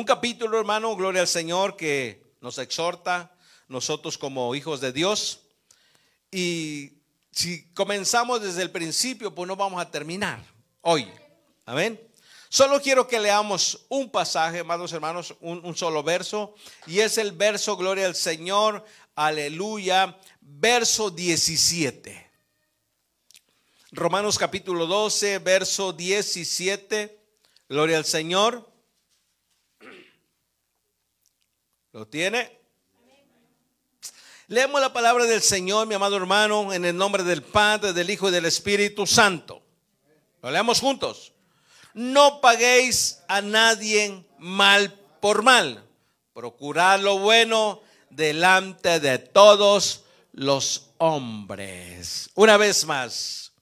Un capítulo, hermano, gloria al Señor, que nos exhorta nosotros como hijos de Dios. Y si comenzamos desde el principio, pues no vamos a terminar hoy. Amén. Solo quiero que leamos un pasaje, amados hermanos, un, un, solo verso, y es el verso, gloria al Señor, aleluya, verso 17. Romanos capítulo 12, verso 17, gloria al Señor. ¿Lo tiene? Leemos la palabra del Señor, mi amado hermano, en el nombre del Padre, del Hijo y del Espíritu Santo. Lo leemos juntos. No paguéis a nadie mal por mal. Procurad lo bueno delante de todos los hombres. Una vez más,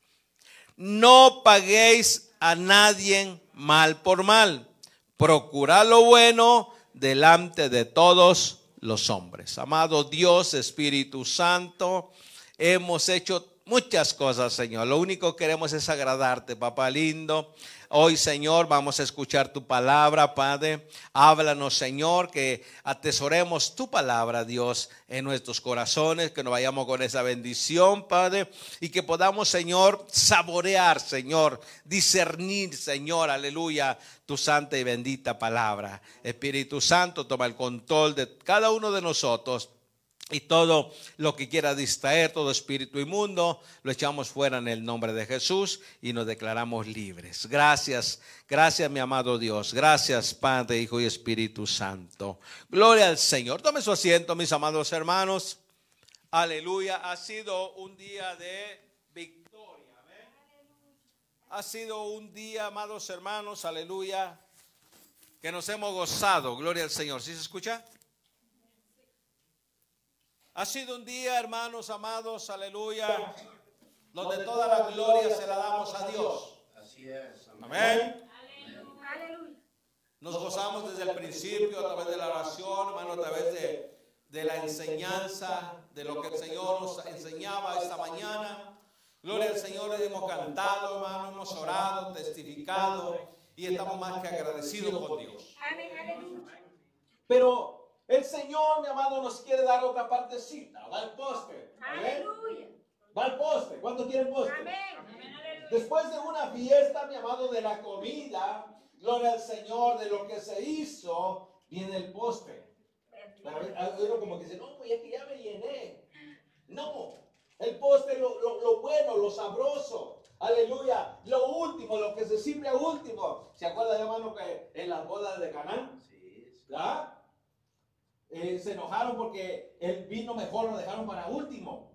no paguéis a nadie mal por mal. Procurad lo bueno delante de todos los hombres. Amado Dios, Espíritu Santo, hemos hecho muchas cosas, Señor. Lo único que queremos es agradarte, papá lindo. Hoy, Señor, vamos a escuchar tu palabra, Padre. Háblanos, Señor, que atesoremos tu palabra, Dios, en nuestros corazones, que nos vayamos con esa bendición, Padre, y que podamos, Señor, saborear, Señor, discernir, Señor, aleluya, tu santa y bendita palabra. Espíritu Santo, toma el control de cada uno de nosotros y todo lo que quiera distraer, todo espíritu inmundo, lo echamos fuera en el nombre de Jesús y nos declaramos libres. Gracias, gracias mi amado Dios. Gracias Padre, Hijo y Espíritu Santo. Gloria al Señor. Tome su asiento, mis amados hermanos. Aleluya. Ha sido un día de victoria. Ha sido un día, amados hermanos, aleluya, que nos hemos gozado. Gloria al Señor. ¿Sí se escucha? Ha sido un día, hermanos amados, aleluya, donde toda la gloria se la damos a Dios. Así es. Amén. Nos gozamos desde el principio a través de la oración, hermano, a través de, de la enseñanza, de lo que el Señor nos enseñaba esta mañana. Gloria al Señor, hemos cantado, hermano, hemos orado, testificado y estamos más que agradecidos con Dios. Pero el Señor, mi amado, nos quiere dar otra partecita. Va al poste. Aleluya. Va al poste. ¿Cuántos quieren poste? Amén. Después de una fiesta, mi amado, de la comida, gloria al Señor, de lo que se hizo, viene el poste. Pero como que dice, no, pues es que ya me llené. No, el poste, lo, lo, lo bueno, lo sabroso. Aleluya. Lo último, lo que se sirve a último. ¿Se acuerda, hermano, que en las bodas de Canaán? Sí. ¿Ya? Eh, se enojaron porque el vino mejor lo dejaron para último.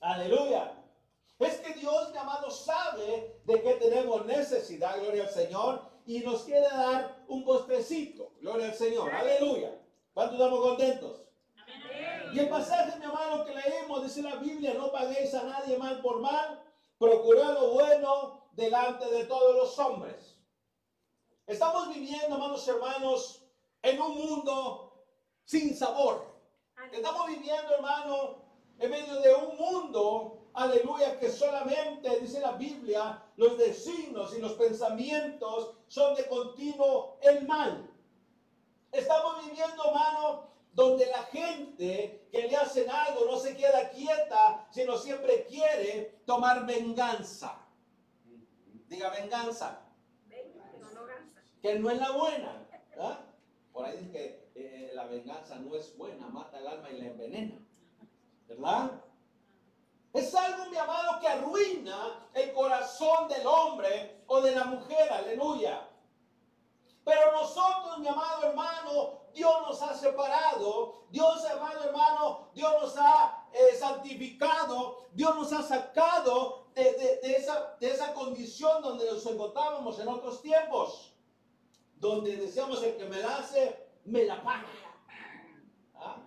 Aleluya. Es que Dios, mi amado, sabe de que tenemos necesidad, gloria al Señor, y nos quiere dar un postrecito, gloria al Señor, aleluya. ¿Cuántos estamos contentos? Y el pasaje, mi amado, que leemos, dice la Biblia, no paguéis a nadie mal por mal, procurad lo bueno delante de todos los hombres. Estamos viviendo, amados hermanos, en un mundo sin sabor. Estamos viviendo, hermano, en medio de un mundo, aleluya, que solamente, dice la Biblia, los designos y los pensamientos son de continuo el mal. Estamos viviendo, hermano, donde la gente que le hacen algo no se queda quieta, sino siempre quiere tomar venganza. Diga venganza. Que no es la buena. ¿ah? Por ahí dice que eh, la venganza no es buena, mata el alma y la envenena. ¿Verdad? Es algo, mi amado, que arruina el corazón del hombre o de la mujer, aleluya. Pero nosotros, mi amado hermano, Dios nos ha separado, Dios, amado hermano, Dios nos ha eh, santificado, Dios nos ha sacado de, esa, de esa condición donde nos encontrábamos en otros tiempos, donde decíamos el que me hace, me la paga. ¿Ah?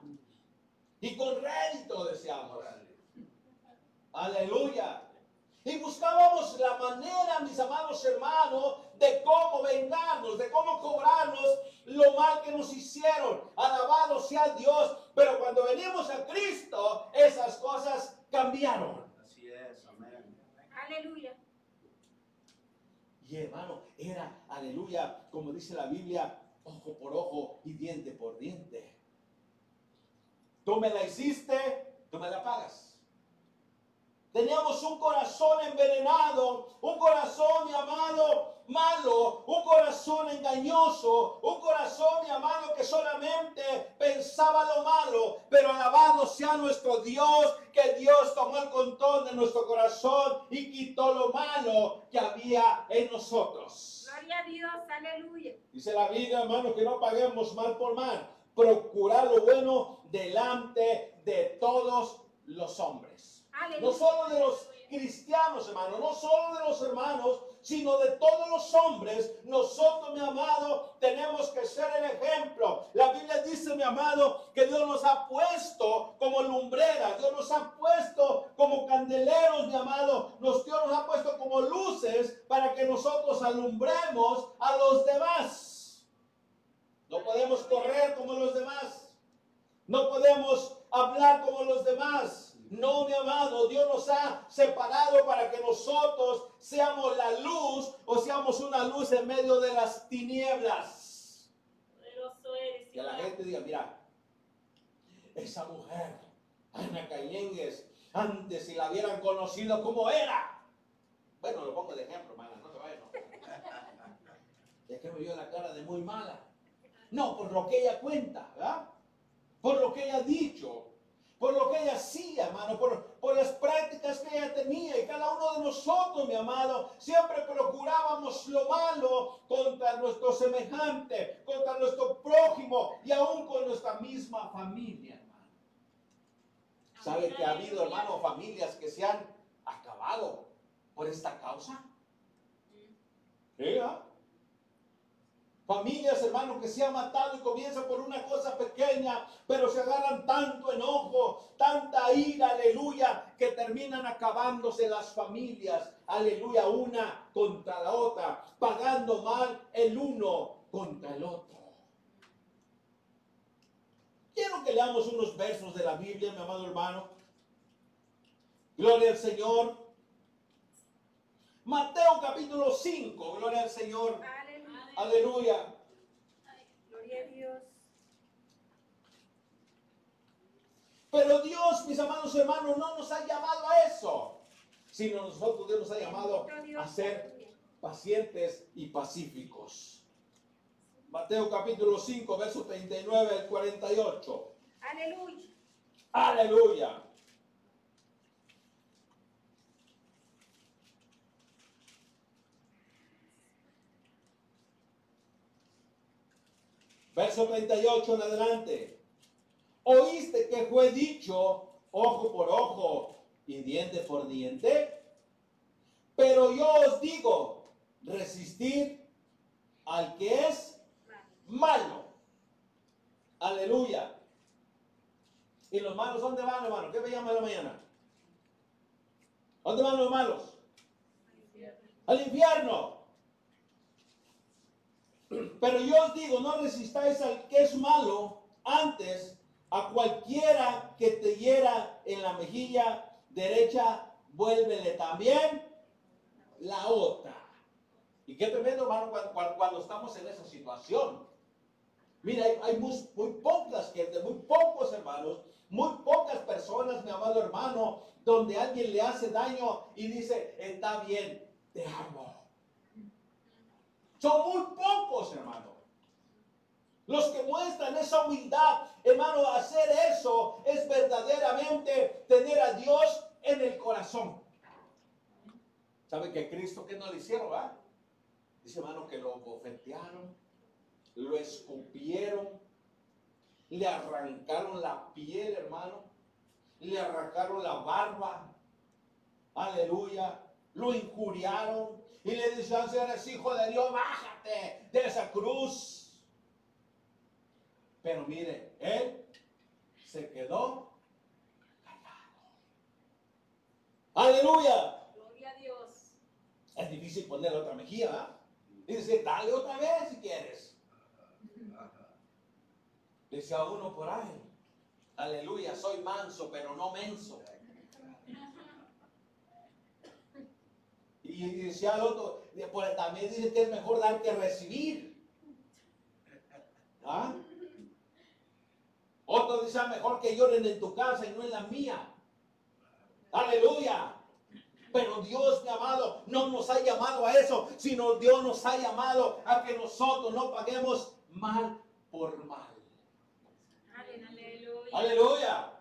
Y con rédito deseamos. Aleluya. Y buscábamos la manera, mis amados hermanos, de cómo vengarnos, de cómo cobrarnos lo mal que nos hicieron. Alabado sea Dios. Pero cuando venimos a Cristo, esas cosas cambiaron. Así es, amén. Aleluya. Y hermano, era, aleluya, como dice la Biblia, ojo por ojo y diente por diente. Tú me la hiciste, tú me la pagas. Teníamos un corazón envenenado, un corazón, mi amado, malo, un corazón engañoso, un corazón, mi amado, que solamente pensaba lo malo. Pero alabado sea nuestro Dios, que Dios tomó el control de nuestro corazón y quitó lo malo que había en nosotros. Gloria a Dios, aleluya. Dice la Biblia, hermano, que no paguemos mal por mal. Procurar lo bueno delante de todos los hombres. Aleluya. No solo de los cristianos, hermano, no solo de los hermanos, sino de todos los hombres. Nosotros, mi amado, tenemos que ser el ejemplo. La Biblia dice, mi amado, que Dios nos ha puesto como lumbreras, Dios nos ha puesto como candeleros, mi amado. Dios nos ha puesto como luces para que nosotros alumbremos a los demás. No podemos correr como los demás. No podemos hablar como los demás. No, mi amado, Dios nos ha separado para que nosotros seamos la luz o seamos una luz en medio de las tinieblas. Eres, Que la gente diga, mira, esa mujer, Ana Cayengues, antes si la hubieran conocido como era. Bueno, lo pongo de ejemplo, hermana, no te vayas. ¿no? Es que me vio la cara de muy mala. No, por lo que ella cuenta, ¿verdad? Por lo que ella ha dicho, por lo que ella hacía, hermano, por, por las prácticas que ella tenía. Y cada uno de nosotros, mi amado, siempre procurábamos lo malo contra nuestro semejante, contra nuestro prójimo y aún con nuestra misma familia, hermano. ¿Sabe que ha habido, hermano, familias que se han acabado por esta causa? ¿Sí, ah? Familias, hermano, que se han matado y comienza por una cosa pequeña, pero se agarran tanto enojo, tanta ira, aleluya, que terminan acabándose las familias, aleluya, una contra la otra, pagando mal el uno contra el otro. Quiero que leamos unos versos de la Biblia, mi amado hermano. Gloria al Señor. Mateo capítulo 5, gloria al Señor. Aleluya. Gloria a Dios. Pero Dios, mis amados hermanos, no nos ha llamado a eso, sino nosotros Dios nos ha llamado a ser pacientes y pacíficos. Mateo capítulo 5, verso 39 al 48. Aleluya. Aleluya. Verso 38 en adelante. Oíste que fue dicho ojo por ojo y diente por diente. Pero yo os digo, resistir al que es malo. Aleluya. ¿Y los malos dónde van, hermano? ¿Qué veíamos en la mañana? ¿Dónde van los malos? Al infierno. Pero yo os digo, no resistáis al que es malo, antes a cualquiera que te hiera en la mejilla derecha, vuélvele también la otra. Y qué tremendo, hermano, cuando, estamos en esa situación. Mira, hay, hay muy, muy pocas gente, muy pocos hermanos, muy pocas personas, mi amado hermano, donde alguien le hace daño y dice, está bien, te amo. Son muy pocos, hermano. Los que muestran esa humildad, hermano, hacer eso es verdaderamente tener a Dios en el corazón. ¿Sabe que Cristo que no le hicieron, va? Dice, hermano, que lo bofetearon, lo escupieron, le arrancaron la piel, hermano, le arrancaron la barba, aleluya, lo injuriaron y le decían, si eres hijo de Dios, bájate de esa cruz. Pero mire, él se quedó callado. Aleluya. Gloria a Dios. Es difícil poner otra mejilla. Y dice, dale otra vez si quieres. Decía uno por ahí, aleluya, soy manso, pero no menso. Y decía el otro, pues también dice que es mejor dar que recibir. ¿Ah? Otros dicen, "Ah, mejor que lloren en tu casa y no en la mía. Aleluya. Pero Dios, mi amado, no nos ha llamado a eso, sino Dios nos ha llamado a que nosotros no paguemos mal por mal. Aleluya. Aleluya.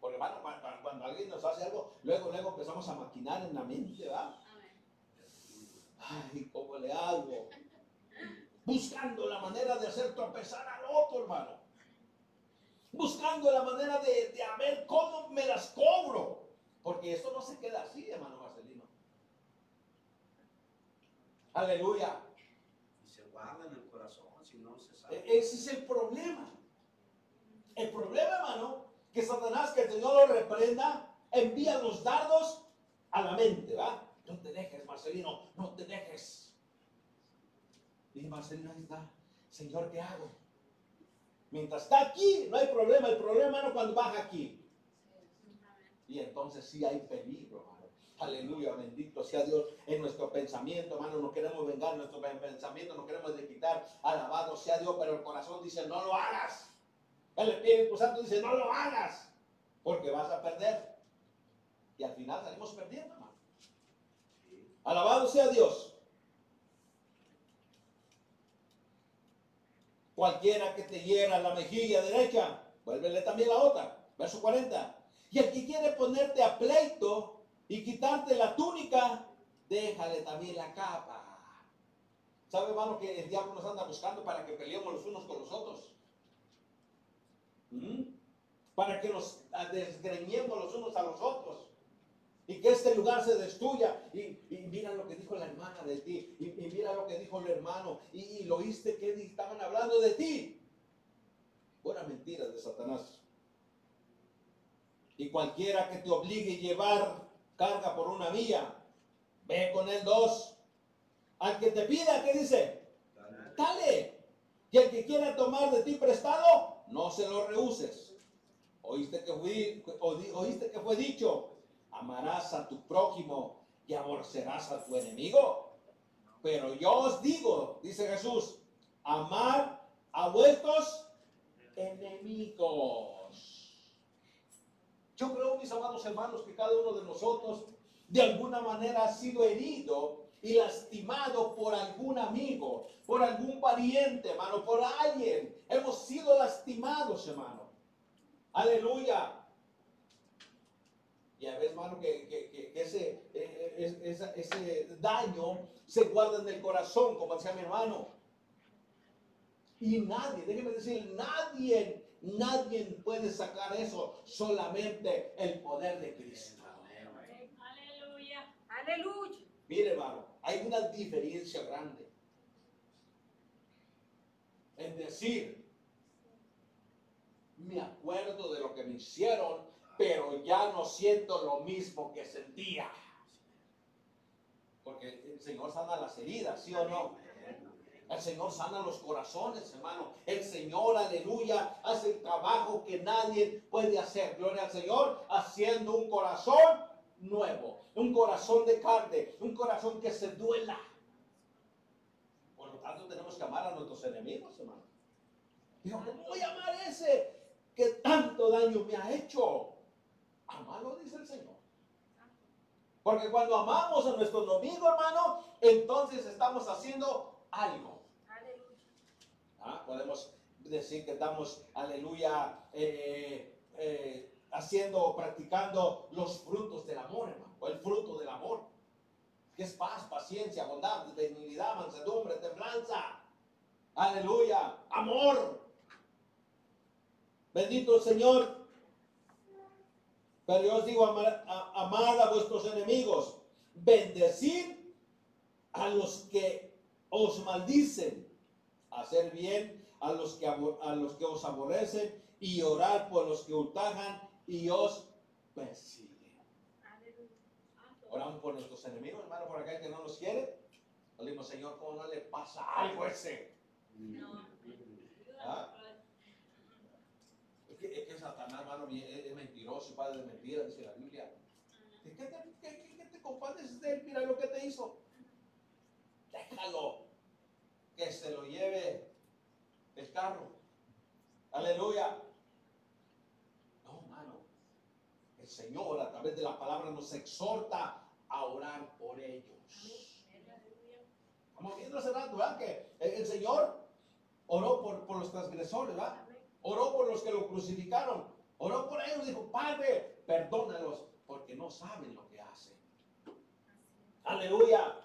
Porque hermano, cu- cu- cuando alguien nos hace algo, luego, luego empezamos a maquinar en la mente, ¿verdad? Ay, ¿cómo le hago? Buscando la manera de hacer tropezar al otro, hermano. Buscando la manera de, de a ver cómo me las cobro. Porque esto no se queda así, hermano Marcelino. Aleluya. Y se guarda en el corazón, si no se sabe. E- Ese es el problema. El problema, hermano, que Satanás, que el Señor lo reprenda, envía los dardos a la mente, ¿va? No te dejes, Marcelino, no te dejes. Y Marcelino ahí está, Señor, ¿qué hago? Mientras está aquí, no hay problema. El problema, hermano, cuando baja aquí. Y entonces sí hay peligro, hermano. Aleluya, bendito sea Dios en nuestro pensamiento, hermano. No queremos vengar nuestro pensamiento, no queremos quitar. Alabado sea Dios, pero el corazón dice, no lo hagas. El Espíritu Santo dice, no lo hagas, porque vas a perder. Y al final salimos perdiendo, hermano. Alabado sea Dios. Cualquiera que te hiera la mejilla derecha, vuélvele también la otra. Verso 40. Y el que quiere ponerte a pleito y quitarte la túnica, déjale también la capa. ¿Sabe, hermano, que el diablo nos anda buscando para que peleemos los unos con los otros? ¿Mm? Para que nos desgreñemos los unos a los otros y que este lugar se destruya. Y, y mira lo que dijo la hermana de ti, y, y mira lo que dijo el hermano, y, y lo oíste que estaban hablando de ti. Buena mentira de Satanás. Y cualquiera que te obligue a llevar carga por una milla, ve con él dos. Al que te pida, ¿qué dice? Dale. Dale. Y el que quiera tomar de ti prestado, no se lo rehuses. Oíste que fue, oí- oíste que fue dicho, amarás a tu prójimo y aborrecerás a tu enemigo. Pero yo os digo, dice Jesús, amar a vuestros enemigos. Yo creo, mis amados hermanos, que cada uno de nosotros de alguna manera ha sido herido y lastimado por algún amigo, por algún pariente, hermano, por alguien. Hemos sido lastimados, hermano. Aleluya. Y a veces, hermano, que, que- que- que ese, eh, eh, es- esa- ese daño se guarda en el corazón, como decía mi hermano. Y nadie, déjeme decir, nadie, nadie puede sacar eso, solamente el poder de Cristo. Aleluya. Aleluya. Mire, hermano, hay una diferencia grande en decir, me acuerdo de lo que me hicieron, pero ya no siento lo mismo que sentía. Porque el Señor sana las heridas, ¿sí o no? El Señor sana los corazones, hermano. El Señor, aleluya, hace el trabajo que nadie puede hacer. Gloria al Señor, haciendo un corazón nuevo, un corazón de carne, un corazón que se duela. Por lo tanto, tenemos que amar a nuestros enemigos, hermano. Digo, ¿cómo voy a amar a ese que tanto daño me ha hecho? Amalo, dice el Señor. Porque cuando amamos a nuestro enemigo, hermano, entonces estamos haciendo algo. Aleluya. ¿Ah? Podemos decir que estamos, aleluya, eh, eh, haciendo o practicando los frutos del amor, hermano, o el fruto del amor, que es paz, paciencia, bondad, benignidad, mansedumbre, templanza. Aleluya, amor. Bendito el Señor. Pero yo os digo, amar, a- amad a vuestros enemigos, bendecid a los que os maldicen, hacer bien a los que, a los que os aborrecen y orar por los que ultrajan y os persiguen. Oramos por nuestros enemigos, hermano, por aquel que no nos quiere. Decimos, Señor, ¿cómo no le pasa algo a ese? No. ¿Ah? Es que, Satanás, hermano, es, mentiroso, padre de mentira, dice la Biblia. ¿De ¿Qué te, qué- qué- qué te compadeces de él? Mira lo que te hizo. Déjalo. Que se lo lleve el carro. Aleluya. No, hermano. El Señor a través de la palabra nos exhorta a orar por ellos. Estamos viendo hace rato, ¿verdad? Que el, el Señor oró por, por los transgresores, ¿verdad? Oró por los que lo crucificaron. Oró por ellos. Dijo, Padre, perdónalos porque no saben lo que hacen. Aleluya.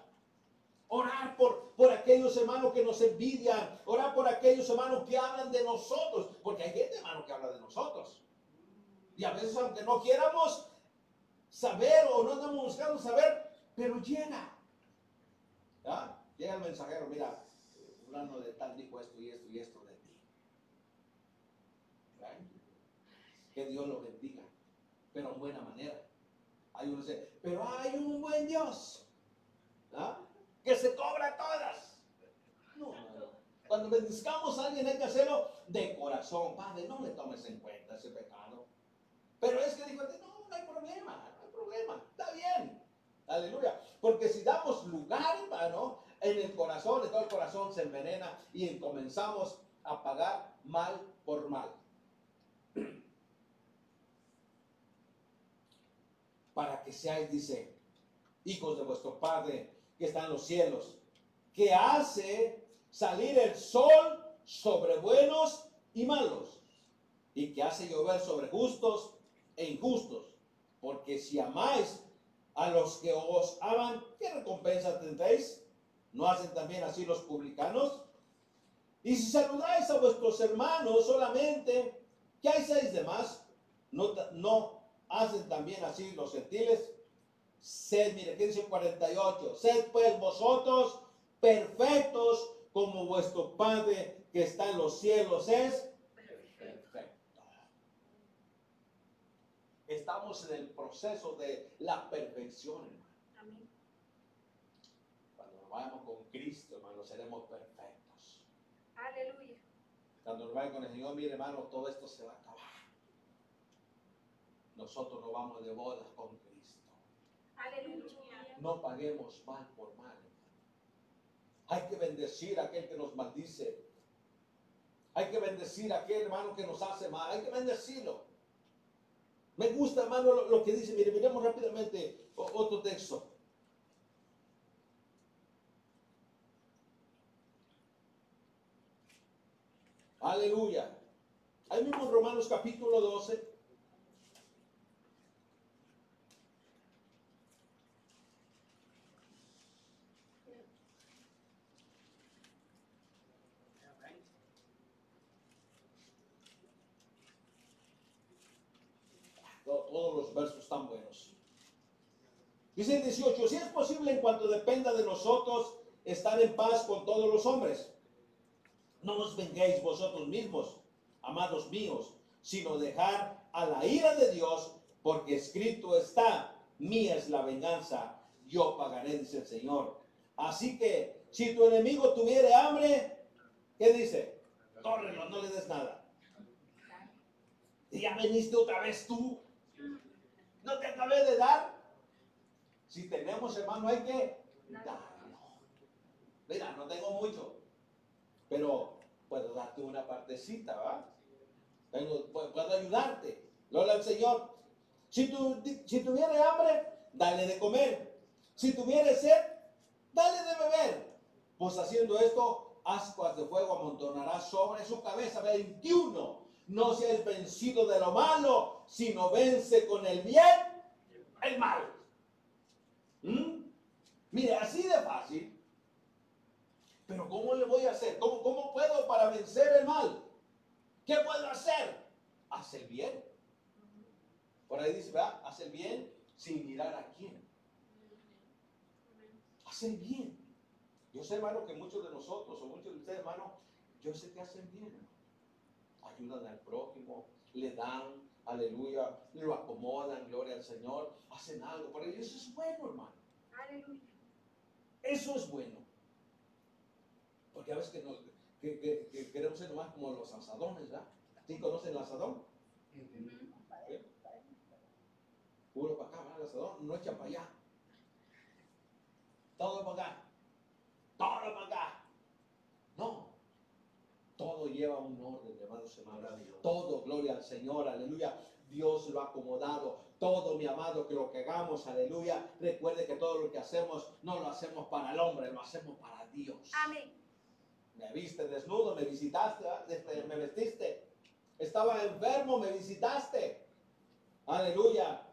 Orar por, por aquellos hermanos que nos envidian. Orar por aquellos hermanos que hablan de nosotros. Porque hay gente, hermano, que habla de nosotros. Y a veces, aunque no quieramos saber o no andamos buscando saber, pero llega. ¿Ya? Llega el mensajero, mira, fulano de tal dijo esto y esto y esto de ti. ¿Ya? Que Dios lo bendiga, pero en buena manera. Hay uno dice, pero hay un buen Dios. ¿ah? Que se cobra todas. No. Cuando bendizcamos a alguien hay que hacerlo de corazón. Padre, no le tomes en cuenta ese pecado. Pero es que digo, no, no hay problema, no hay problema. Está bien. Aleluya. Porque si damos lugar, hermano, en el corazón, en todo el corazón se envenena y comenzamos a pagar mal por mal. Para que seáis, dice, hijos de vuestro Padre que está en los cielos, que hace salir el sol sobre buenos y malos, y que hace llover sobre justos e injustos. Porque si amáis a los que os aman, ¿qué recompensa tendréis? ¿No hacen también así los publicanos? Y si saludáis a vuestros hermanos solamente, ¿qué hacéis de más? ¿No, no hacen también así los gentiles? Sed, mire, ¿qué dice el 48? Sed pues vosotros perfectos como vuestro Padre que está en los cielos es perfecto. Estamos en el proceso de la perfección, hermano. Cuando nos vayamos con Cristo, hermano, seremos perfectos. Aleluya. Cuando nos vayamos con el Señor, mire, hermano, todo esto se va a acabar. Nosotros nos vamos de bodas con Cristo. Aleluya. No paguemos mal por mal. Hay que bendecir a aquel que nos maldice. Hay que bendecir a aquel hermano que nos hace mal. Hay que bendecirlo. Me gusta, hermano, lo, lo que dice. Mire, miremos rápidamente otro texto. Aleluya. Ahí mismo en Romanos capítulo 12. To- Todos los versos están buenos. Dice el 18, si es posible en cuanto dependa de nosotros estar en paz con todos los hombres. No os venguéis vosotros mismos, amados míos, sino dejar a la ira de Dios, porque escrito está, mía es la venganza, yo pagaré, dice el Señor. Así que si tu enemigo tuviere hambre, ¿qué dice? Córrelo, no le des nada. Y ya veniste otra vez tú. No te acabé de dar. Si tenemos, hermano, hay que darlo. Mira, no tengo mucho, pero puedo darte una partecita, ¿va? Tengo- pu- puedo ayudarte. Lola al Señor. Si, tu, si tuviere hambre, dale de comer. Si tuviere sed, dale de beber. Pues haciendo esto, ascuas de fuego amontonarás sobre su cabeza. 21. No seas vencido de lo malo, sino vence con el bien el mal. Mire, así de fácil. Pero ¿cómo le voy a hacer? ¿Cómo, ¿Cómo puedo para vencer el mal? ¿Qué puedo hacer? Haz el bien. Por ahí dice, ¿verdad? Haz el bien sin mirar a quién. Haz el bien. Yo sé, hermano, que muchos de nosotros, o muchos de ustedes, hermano, yo sé que hacen bien. Ayudan al prójimo, le dan, aleluya, lo acomodan, gloria al Señor, hacen algo por ellos. Eso es bueno, hermano. Aleluya. Eso es bueno. Porque a veces que, nos- que- que- que queremos ser más como los asadones, ¿verdad? ¿Sí conocen el asadón? Puro para acá, ¿verdad? El asadón, no echan para allá. Todo para acá. Todo para acá. No. Todo lleva un orden, hermanos, hermanos. Todo, gloria al Señor, aleluya. Dios lo ha acomodado. Todo, mi amado, que lo que hagamos, aleluya. Recuerde que todo lo que hacemos no lo hacemos para el hombre, lo hacemos para Dios. Amén. Me viste desnudo, me visitaste, ¿verdad? Este, me vestiste. Estaba enfermo, me visitaste. Aleluya.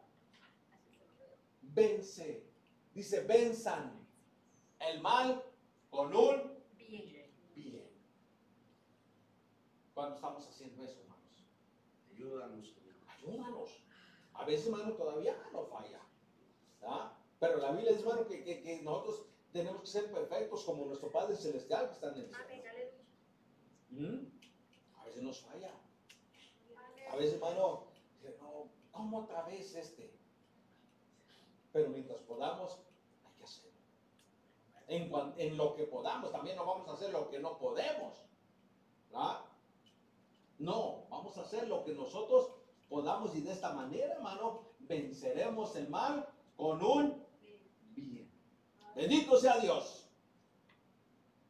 Vence. Dice, venzan el mal con un Bien. bien. Cuando estamos haciendo eso, hermanos. Ayúdanos. A veces, hermano, todavía no falla. ¿verdad? Pero la Biblia dice, hermano, que, que- que nosotros tenemos que ser perfectos como nuestro Padre Celestial que está en el cielo. ¿Mm? A veces nos falla. A veces, hermano, no, ¿cómo otra vez este? Pero mientras podamos, hay que hacerlo. En lo que podamos, también no vamos a hacer lo que no podemos. ¿verdad? No, vamos a hacer lo que nosotros podamos y de esta manera, hermano, venceremos el mal con un bien. Bendito sea Dios.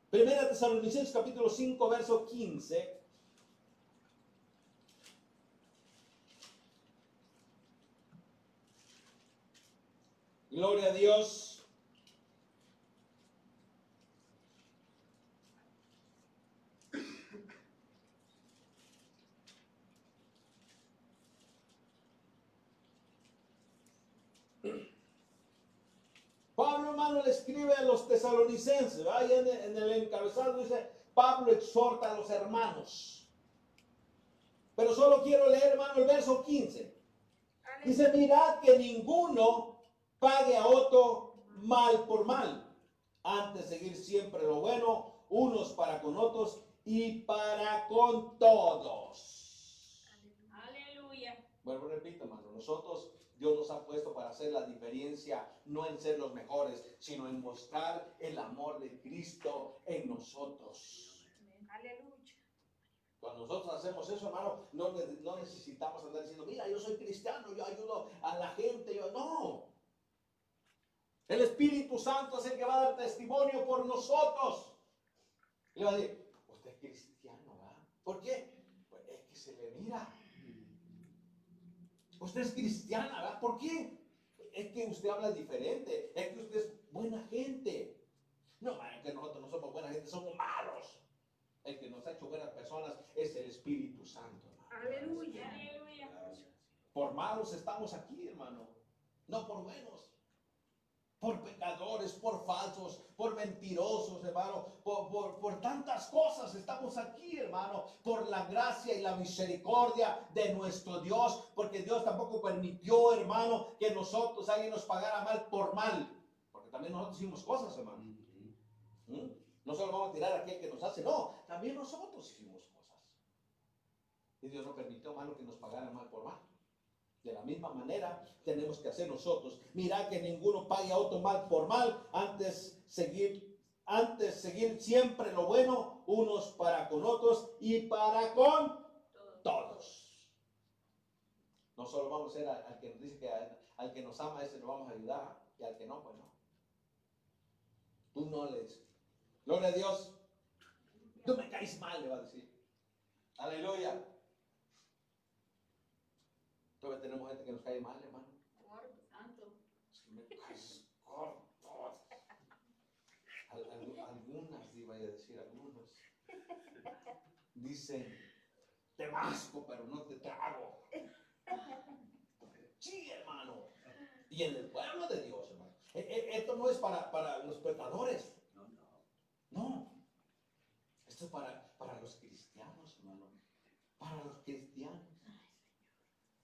Primera Tesalonicenses capítulo 5, verso 15. Gloria a Dios. Pablo, le escribe a los tesalonicenses. Ahí en, en el encabezado dice, Pablo exhorta a los hermanos. Pero solo quiero leer, hermano, el verso 15. Aleluya. Dice, mirad que ninguno pague a otro mal por mal. Antes seguir siempre lo bueno, unos para con otros y para con todos. Aleluya. Bueno, repito, hermano, nosotros, Dios nos ha puesto para hacer la diferencia, no en ser los mejores, sino en mostrar el amor de Cristo en nosotros. Aleluya. Cuando nosotros hacemos eso, hermano, no, ne- no necesitamos andar diciendo, mira, yo soy cristiano, yo ayudo a la gente, yo no. El Espíritu Santo es el que va a dar testimonio por nosotros. Y le va a decir, usted es cristiano, ¿verdad? ¿Por qué? Pues es que se le mira. Usted es cristiana, ¿verdad? ¿Por qué? Es que usted habla diferente, es que usted es buena gente. No, es que nosotros no somos buena gente, somos malos. El que nos ha hecho buenas personas es el Espíritu Santo. hermano. Aleluya. Por malos estamos aquí, hermano. No por buenos. Por pecadores, por falsos, por mentirosos, hermano. Por, por, por tantas cosas estamos aquí, hermano. Por la gracia y la misericordia de nuestro Dios. Porque Dios tampoco permitió, hermano, que nosotros alguien nos pagara mal por mal. Porque también nosotros hicimos cosas, hermano. ¿Mm? No solo vamos a tirar a aquel que nos hace, no, también nosotros hicimos cosas. Y Dios no permitió, hermano, que nos pagaran mal por mal. De la misma manera tenemos que hacer nosotros. Mira que ninguno pague a otro mal por mal, antes seguir, antes seguir siempre lo bueno, unos para con otros y para con Todo. todos. No solo vamos a ser al, al que nos dice que al, al que nos ama, ese lo vamos a ayudar, y al que no, pues no. Tú no le dices, gloria a Dios, tú me caes mal, le va a decir. Aleluya. Todavía tenemos gente que nos cae mal, hermano. Gordo, santo. Es que me caes gordo. Al- al- algunas, iba a decir, algunos. Dicen, te masco, pero no te trago. Sí, hermano. Y en el pueblo de Dios, hermano. E- e- Esto no es para, para los pecadores. No, no. No. Esto es para, para los cristianos, hermano. Para los cristianos.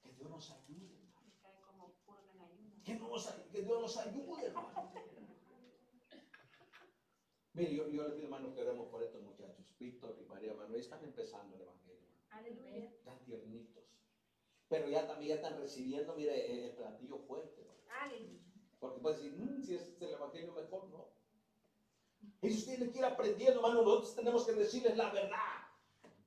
Que Dios nos ayude, hermano. Me cae como purga en ayuno. Que, nos ay- que Dios nos ayude, hermano. Mire, yo, yo le pido, hermano, que oremos por estos muchachos. Víctor y María Manuel están empezando el Evangelio. Aleluya. Están tiernitos. Pero ya también ya están recibiendo, mire, el, el platillo fuerte. Aleluya. Porque puede decir, "Mm, si es el Evangelio mejor, no. Si usted le quiere aprendiendo, hermano, nosotros tenemos que decirles la verdad.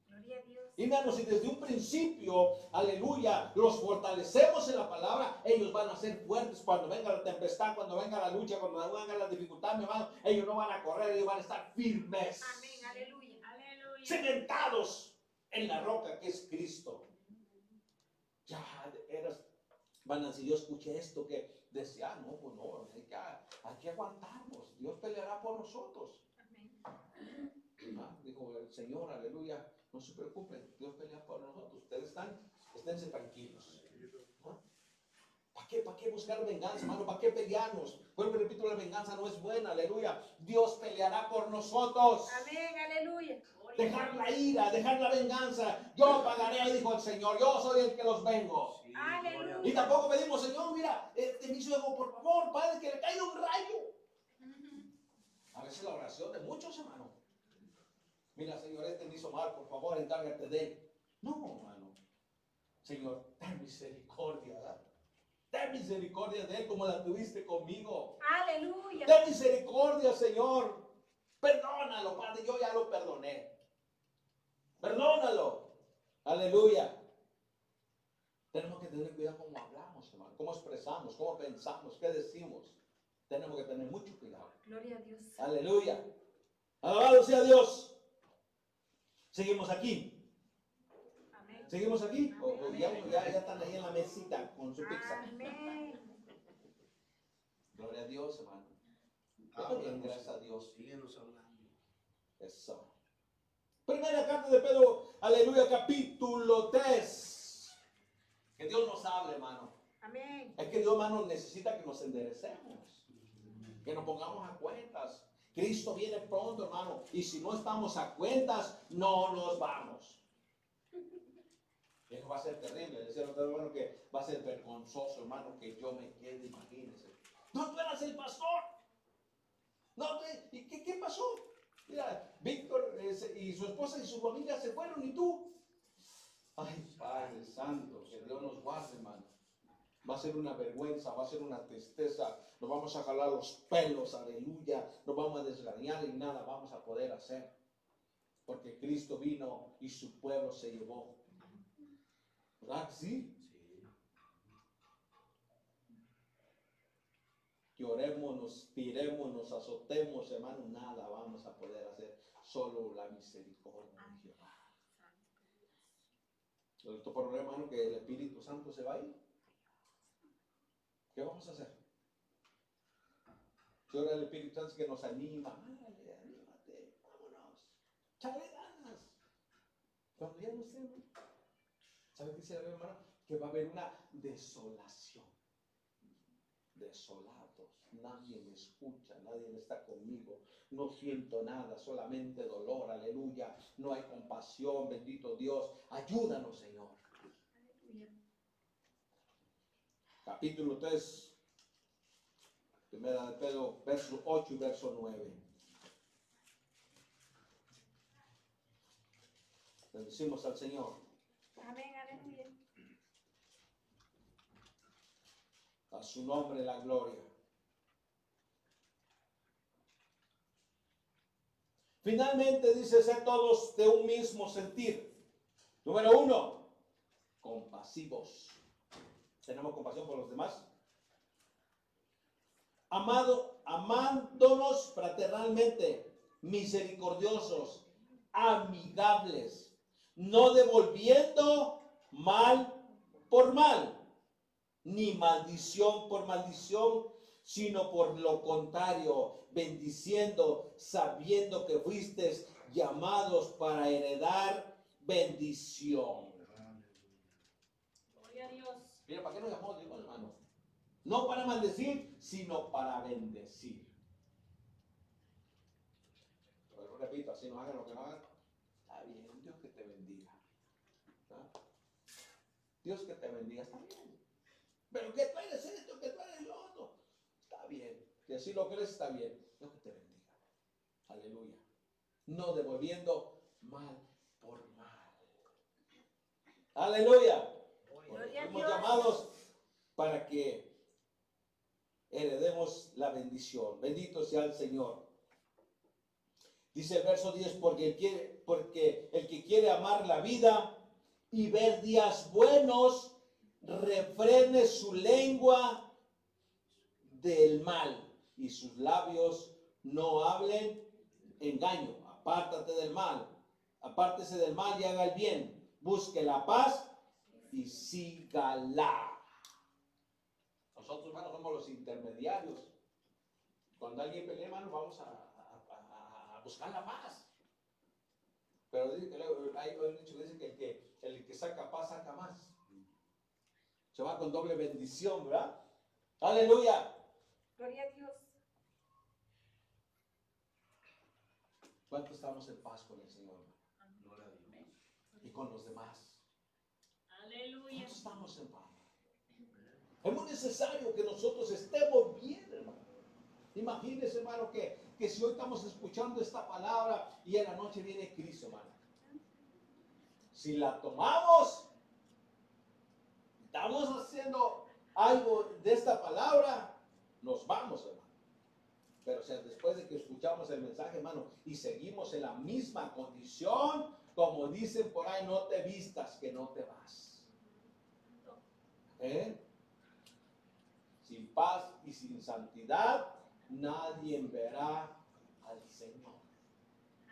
Gloria a Dios. Y hermano, si desde un principio, aleluya, los fortalecemos en la palabra, ellos van a ser fuertes cuando venga la tempestad, cuando venga la lucha, cuando venga la dificultad, mi hermano, ellos no van a correr, ellos van a estar firmes. Amén. Aleluya. Aleluya. cementados en la roca que es Cristo. Ya eras, van si yo escuché esto que decía, ah, no, pues no, hay que, hay que aguantarnos, Dios peleará por nosotros. Amén. Ah, Dijo el Señor, aleluya, no se preocupen, Dios pelea por nosotros. Ustedes están, esténse tranquilos. ¿Para qué, ¿Para qué buscar venganza, hermano? ¿Para qué pelearnos? Vuelvo y repito, la venganza no es buena, aleluya. Dios peleará por nosotros. Amén, aleluya. Dejar la ira, dejar la venganza. Yo pagaré, dijo el Señor. Yo soy el que los vengo. Sí, Aleluya. Y tampoco pedimos, Señor, mira, este mi hijo, por favor, Padre, que le caiga un rayo. A veces la oración de muchos, hermano. Mira, Señor, este me hizo mal, por favor, encárgate de él. No, hermano. Señor, ten misericordia. ¿verdad? Ten misericordia de él como la tuviste conmigo. Aleluya. Ten misericordia, Señor. Perdónalo, Padre, yo ya lo perdoné. Perdónalo. Aleluya. Tenemos que tener cuidado cómo hablamos, hermano, cómo expresamos, cómo pensamos, qué decimos. Tenemos que tener mucho cuidado. Gloria a Dios. Aleluya. Alabado sea Dios. Seguimos aquí. Amén. Seguimos aquí. O- o ya, ya- ya están ahí en la mesita con su pizza. Amén. Gloria a Dios, hermano. Háblanos, Bien, gracias a Dios. Síguenos hablando. Eso. Primera carta de Pedro, aleluya, capítulo 3. Que Dios nos hable, hermano. Amén. Es que Dios, hermano, necesita que nos enderecemos. Que nos pongamos a cuentas. Cristo viene pronto, hermano. Y si no estamos a cuentas, no nos vamos. Eso va a ser terrible. Decía otro hermano que va a ser vergonzoso, hermano, que yo me quede, imagínense. No, tú eras el pastor. No, ¿y qué, pasó? Mira, Víctor y su esposa y su familia se fueron y tú. Ay, Padre Santo, que Dios nos guarde, hermano. Va a ser una vergüenza, va a ser una tristeza. Nos vamos a jalar los pelos, aleluya. Nos vamos a desgañar y nada vamos a poder hacer. Porque Cristo vino y su pueblo se llevó. ¿Verdad sí? Sí. Llorémonos, tirémonos, azotemos, hermano, nada vamos a poder hacer. Solo la misericordia de Jehová. Problema, hermano, que el Espíritu Santo se va a ir. ¿Qué vamos a hacer? Ahora el Espíritu Santo que nos anima, ándale, anímate, vámonos, chale ganas. Cuando ya no estemos, ¿sabe qué dice la hermano? Que va a haber una desolación. Desolados, nadie me escucha, nadie está conmigo, no siento nada, solamente dolor, aleluya. No hay compasión, bendito Dios. Ayúdanos, Señor. Aleluya. Capítulo 3, primera de Pedro, verso 8 y verso 9. Bendecimos al Señor. Amén, aleluya. A su nombre la gloria. Finalmente dice ser todos de un mismo sentir. Número uno, compasivos. ¿Tenemos compasión por los demás? Amado, amándonos fraternalmente, misericordiosos, amigables, no devolviendo mal por mal, ni maldición por maldición, sino por lo contrario, bendiciendo, sabiendo que fuisteis llamados para heredar bendición. Mira, ¿para qué nos llamó Dios, hermano? No para maldecir, sino para bendecir. Pero repito, así no hagan lo que no hagan. Está bien, Dios que te bendiga. ¿Ah? Dios que te bendiga, está bien. Pero que tú eres esto, que tú eres lo otro. Está bien. Si así lo crees, está bien. Dios que te bendiga. Aleluya. No devolviendo mal por mal. Aleluya. Llamados para que heredemos la bendición. Bendito sea el Señor. Dice el verso 10, porque el, quiere, porque el que quiere amar la vida y ver días buenos, refrene su lengua del mal y sus labios no hablen engaño. Apártate del mal. apártese del mal y haga el bien, busque la paz y sígala. Nosotros, hermanos, somos los intermediarios. Cuando alguien pelea, hermano, vamos a, a- a- buscar la paz. Pero hay un dicho que dice que el, que el que saca paz saca más. Se va con doble bendición, ¿verdad? Aleluya. Gloria a Dios. ¿Cuánto estamos en paz con el Señor Gloria a Dios. y con los demás? Aleluya. ¿Cuánto estamos en paz? Es muy necesario que nosotros estemos bien, hermano. Imagínense, hermano, que, que si hoy estamos escuchando esta palabra y en la noche viene Cristo, hermano. Si la tomamos, estamos haciendo algo de esta palabra, nos vamos, hermano. Pero o sea, después de que escuchamos el mensaje, hermano, y seguimos en la misma condición, como dicen por ahí, no te vistas que no te vas. ¿Eh? Sin paz y sin santidad, nadie verá al Señor.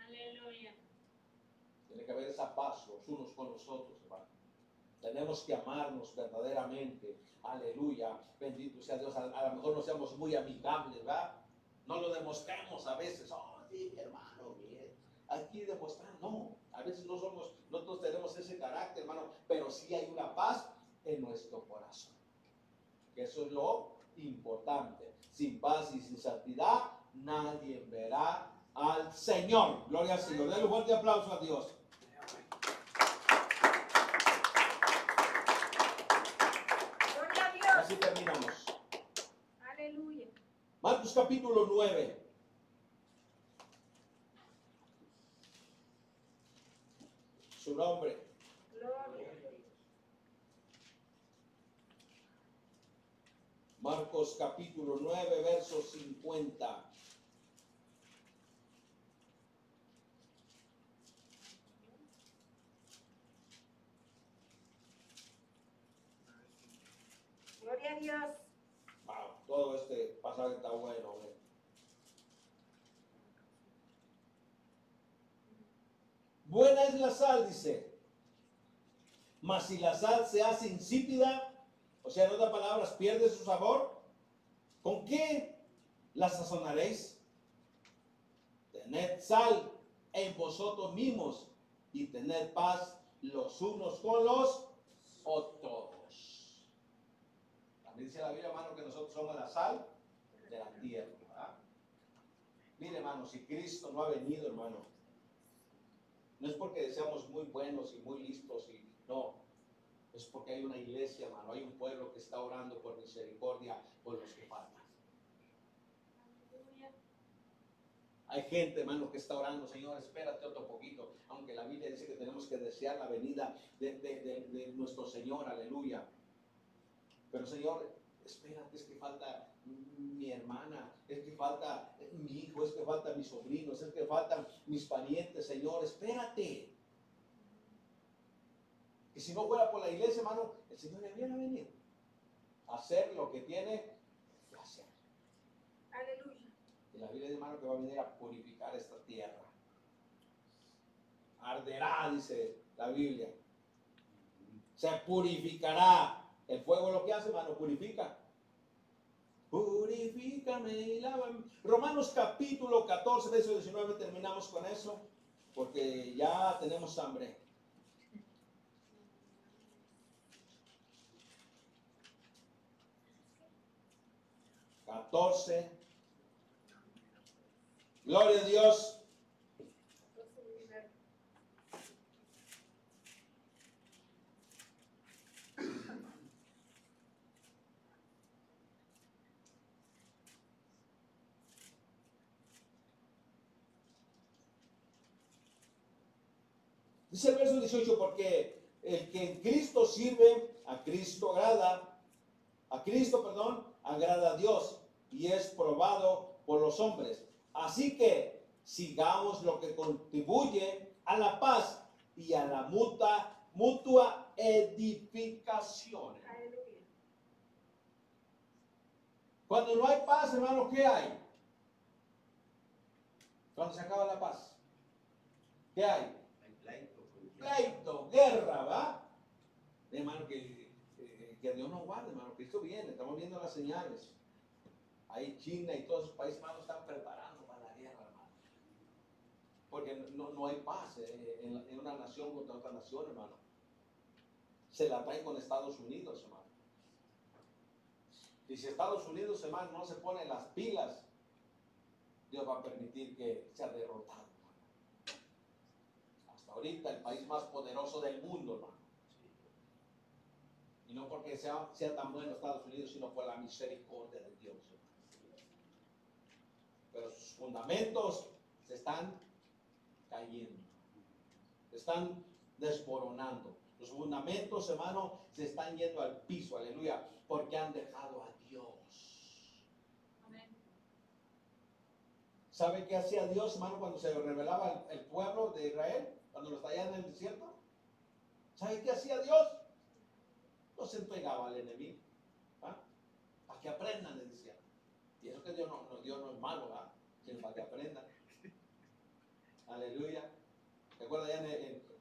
Aleluya. Tiene que haber esa paz los unos con los otros, hermano. Tenemos que amarnos verdaderamente. Aleluya. Bendito sea Dios. A, a lo mejor no seamos muy amigables, ¿verdad? No lo demostramos a veces. Oh, sí, mi hermano, bien. Aquí demostrar, no. A veces no somos, nosotros tenemos ese carácter, hermano, pero sí hay una paz en nuestro corazón. Eso es lo importante. Sin paz y sin santidad, nadie verá al Señor. Gloria al Señor. Denle un fuerte aplauso a Dios. Gloria a Dios. Así terminamos. Aleluya. Marcos capítulo 9. Su nombre. Gloria a Dios. Marcos capítulo 9, verso 50. Gloria a Dios. Wow, todo este pasaje está bueno. ¿eh? Buena es la sal, dice. Mas si la sal se hace insípida, o sea, en otras palabras, pierde su sabor, ¿con qué la sazonaréis? Tened sal en vosotros mismos y tened paz los unos con los otros. También dice la Biblia, hermano, que nosotros somos la sal de la tierra. Mire, hermano, si Cristo no ha venido, hermano, no es porque seamos muy buenos y muy listos, y no, es porque hay una iglesia, hermano, hay un pueblo que está orando por misericordia por los que faltan. Hay gente, hermano, que está orando, Señor, espérate otro poquito, aunque la Biblia dice que tenemos que desear la venida de nuestro Señor, aleluya. Pero Señor, espérate, es que falta mi hermana, es que falta mi hijo, es que falta mis sobrinos, es que faltan mis parientes, Señor, espérate. Que si no fuera por la iglesia, hermano, el Señor ya hubiera venido a hacer lo que tiene que hacer. Aleluya. Y la Biblia hermano, que va a venir a purificar esta tierra. Arderá, dice la Biblia. Se purificará. El fuego lo que hace, hermano, purifica. Purifícame y lávame. Romanos capítulo 14, verso 19, terminamos con eso, porque ya tenemos hambre. Catorce. Gloria a Dios. Dice el verso 18, porque el que en Cristo sirve, a Cristo agrada, a Cristo, perdón, agrada a Dios y es probado por los hombres. Así que sigamos lo que contribuye a la paz y a la mutua, mutua edificación. Cuando no hay paz, hermano, ¿qué hay? Cuando se acaba la paz, ¿qué hay? Hay pleito, guerra, ¿va? Hermano, que, que, que Dios nos guarde, hermano. Cristo viene, estamos viendo las señales. Ahí China y todos esos países, hermano, están preparando para la guerra, hermano. Porque no, no hay paz eh, en, en una nación contra otra nación, hermano. Se la traen con Estados Unidos, hermano. Y si Estados Unidos, hermano, no se pone las pilas, Dios va a permitir que sea derrotado. hermano. Hasta ahorita el país más poderoso del mundo, hermano. Y no porque sea, sea tan bueno Estados Unidos, sino por la misericordia de Dios. Pero sus fundamentos se están cayendo. Se están desmoronando. Los fundamentos, hermano, se están yendo al piso, aleluya, porque han dejado a Dios. Amén. ¿Sabe qué hacía Dios, hermano, cuando se revelaba el, pueblo de Israel? Cuando los traía en el desierto. ¿Sabe qué hacía Dios? Los entregaba al enemigo. ¿ah? Para que aprendan, decía. Eso que Dios no, Dios no es malo, ¿verdad? Sino para que aprendan. Aleluya. ¿Recuerda ya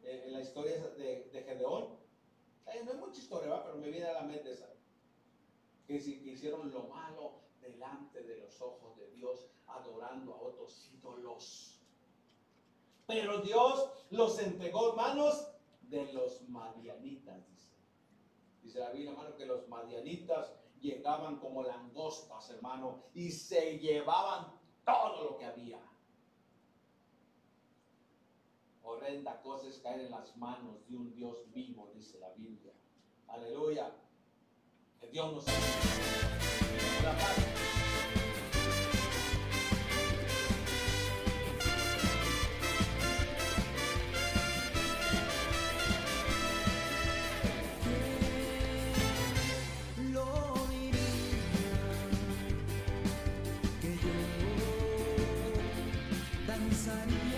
en, la historia de, de Gedeón? Eh, no hay mucha historia, ¿verdad? Pero me viene a la mente esa. Que, si- que hicieron lo malo delante de los ojos de Dios, adorando a otros ídolos. Pero Dios los entregó en manos de los madianitas, dice. Dice la Biblia, hermano, que los madianitas llegaban como langostas, hermano, y se llevaban todo lo que había. Horrenda cosa es caer en las manos de un Dios vivo, dice la Biblia. Aleluya. Que Dios nos ayude. sun.